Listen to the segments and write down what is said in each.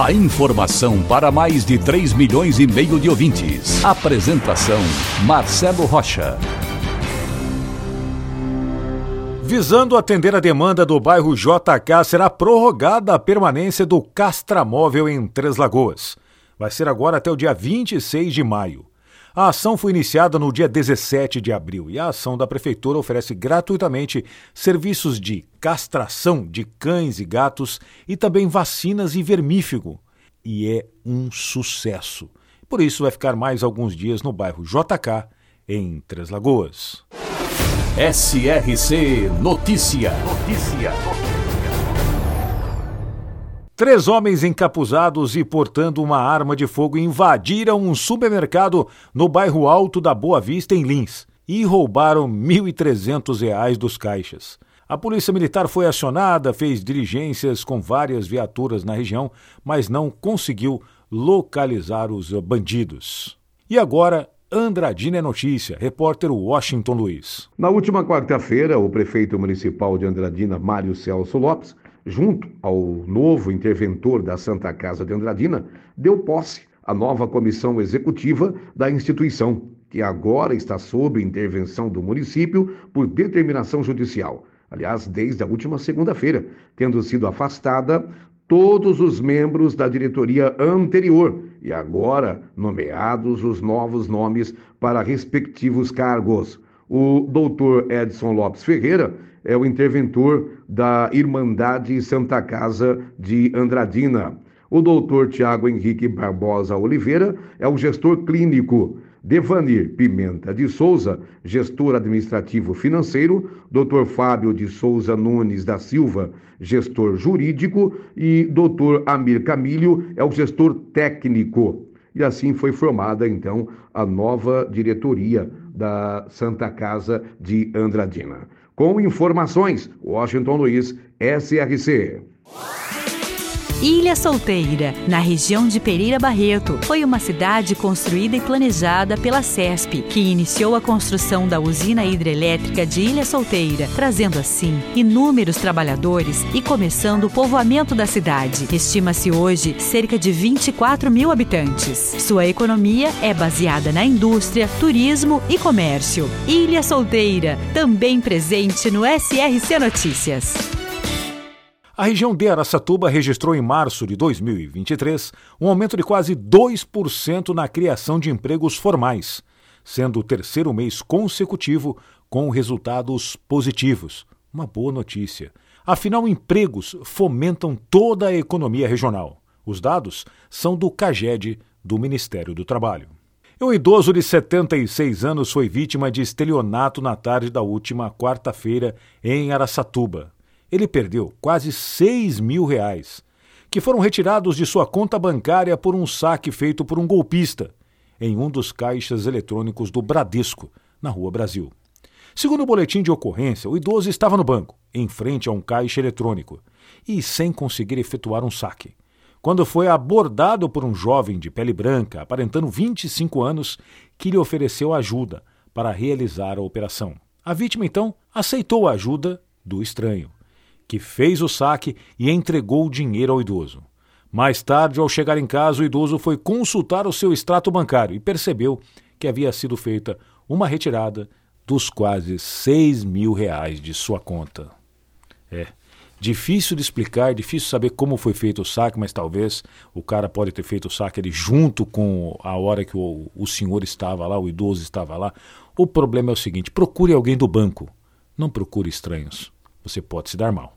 A informação para mais de 3 milhões e meio de ouvintes. Apresentação Marcelo Rocha. Visando atender a demanda do bairro JK, será prorrogada a permanência do Castramóvel em Três Lagoas. Vai ser agora até o dia 26 de maio. A ação foi iniciada no dia 17 de abril e a ação da Prefeitura oferece gratuitamente serviços de castração de cães e gatos e também vacinas e vermífugo. E é um sucesso. Por isso vai ficar mais alguns dias no bairro JK, em Três Lagoas. SRC Notícia. Notícia. Três homens encapuzados e portando uma arma de fogo invadiram um supermercado no bairro Alto da Boa Vista, em Lins, e roubaram R$ 1.300 dos caixas. A polícia militar foi acionada, fez diligências com várias viaturas na região, mas não conseguiu localizar os bandidos. E agora, Andradina é notícia, repórter Washington Luiz. Na última quarta-feira, o prefeito municipal de Andradina, Mário Celso Lopes, junto ao novo interventor da Santa Casa de Andradina, deu posse à nova comissão executiva da instituição, que agora está sob intervenção do município por determinação judicial. Aliás, desde a última segunda-feira, tendo sido afastada todos os membros da diretoria anterior e agora nomeados os novos nomes para respectivos cargos. O doutor Edson Lopes Ferreira é o interventor da Irmandade Santa Casa de Andradina. O doutor Tiago Henrique Barbosa Oliveira é o gestor clínico. Devanir Pimenta de Souza, gestor administrativo financeiro, Dr. Fábio de Souza Nunes da Silva, gestor jurídico, e Dr. Amir Camilho é o gestor técnico. E assim foi formada, então, a nova diretoria da Santa Casa de Andradina. Com informações, Washington Luiz, SRC. Ilha Solteira, na região de Pereira Barreto, foi uma cidade construída e planejada pela CESP, que iniciou a construção da usina hidrelétrica de Ilha Solteira, trazendo assim inúmeros trabalhadores e começando o povoamento da cidade. Estima-se hoje cerca de 24 mil habitantes. Sua economia é baseada na indústria, turismo e comércio. Ilha Solteira, também presente no SRC Notícias. A região de Araçatuba registrou em março de 2023 um aumento de quase 2% na criação de empregos formais, sendo o terceiro mês consecutivo com resultados positivos. Uma boa notícia. Afinal, empregos fomentam toda a economia regional. Os dados são do CAGED, do Ministério do Trabalho. Um idoso de 76 anos foi vítima de estelionato na tarde da última quarta-feira em Araçatuba ele perdeu quase 6 mil reais, que foram retirados de sua conta bancária por um saque feito por um golpista em um dos caixas eletrônicos do Bradesco, na Rua Brasil. Segundo o boletim de ocorrência, o idoso estava no banco, em frente a um caixa eletrônico, e sem conseguir efetuar um saque. Quando foi abordado por um jovem de pele branca, aparentando 25 anos, que lhe ofereceu ajuda para realizar a operação. A vítima, então, aceitou a ajuda do estranho que fez o saque e entregou o dinheiro ao idoso. Mais tarde, ao chegar em casa, o idoso foi consultar o seu extrato bancário e percebeu que havia sido feita uma retirada dos quase 6 mil reais de sua conta. É. Difícil de explicar, difícil saber como foi feito o saque, mas talvez o cara pode ter feito o saque ali junto com a hora que o, o senhor estava lá, o idoso estava lá. O problema é o seguinte: procure alguém do banco, não procure estranhos. Você pode se dar mal.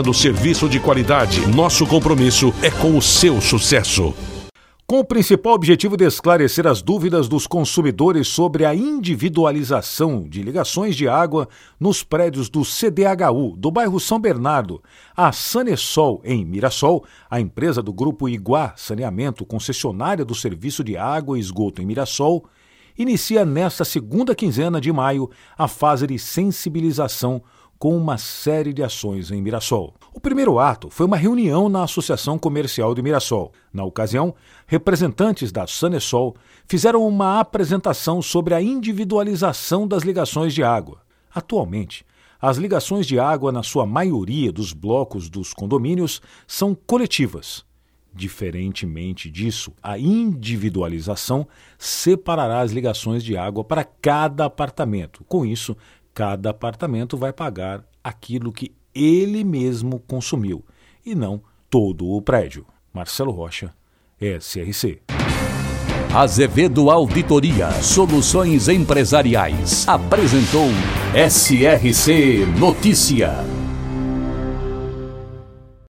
oferecendo serviço de qualidade. Nosso compromisso é com o seu sucesso. Com o principal objetivo de esclarecer as dúvidas dos consumidores sobre a individualização de ligações de água nos prédios do CDHU, do bairro São Bernardo, a Sanesol, em Mirassol, a empresa do grupo Iguá Saneamento, concessionária do serviço de água e esgoto em Mirassol, inicia nesta segunda quinzena de maio a fase de sensibilização com uma série de ações em Mirassol. O primeiro ato foi uma reunião na Associação Comercial de Mirassol. Na ocasião, representantes da Sanesol fizeram uma apresentação sobre a individualização das ligações de água. Atualmente, as ligações de água, na sua maioria dos blocos dos condomínios, são coletivas. Diferentemente disso, a individualização separará as ligações de água para cada apartamento. Com isso, cada apartamento vai pagar aquilo que ele mesmo consumiu e não todo o prédio. Marcelo Rocha, SRC. Azevedo Auditoria Soluções Empresariais apresentou SRC Notícia.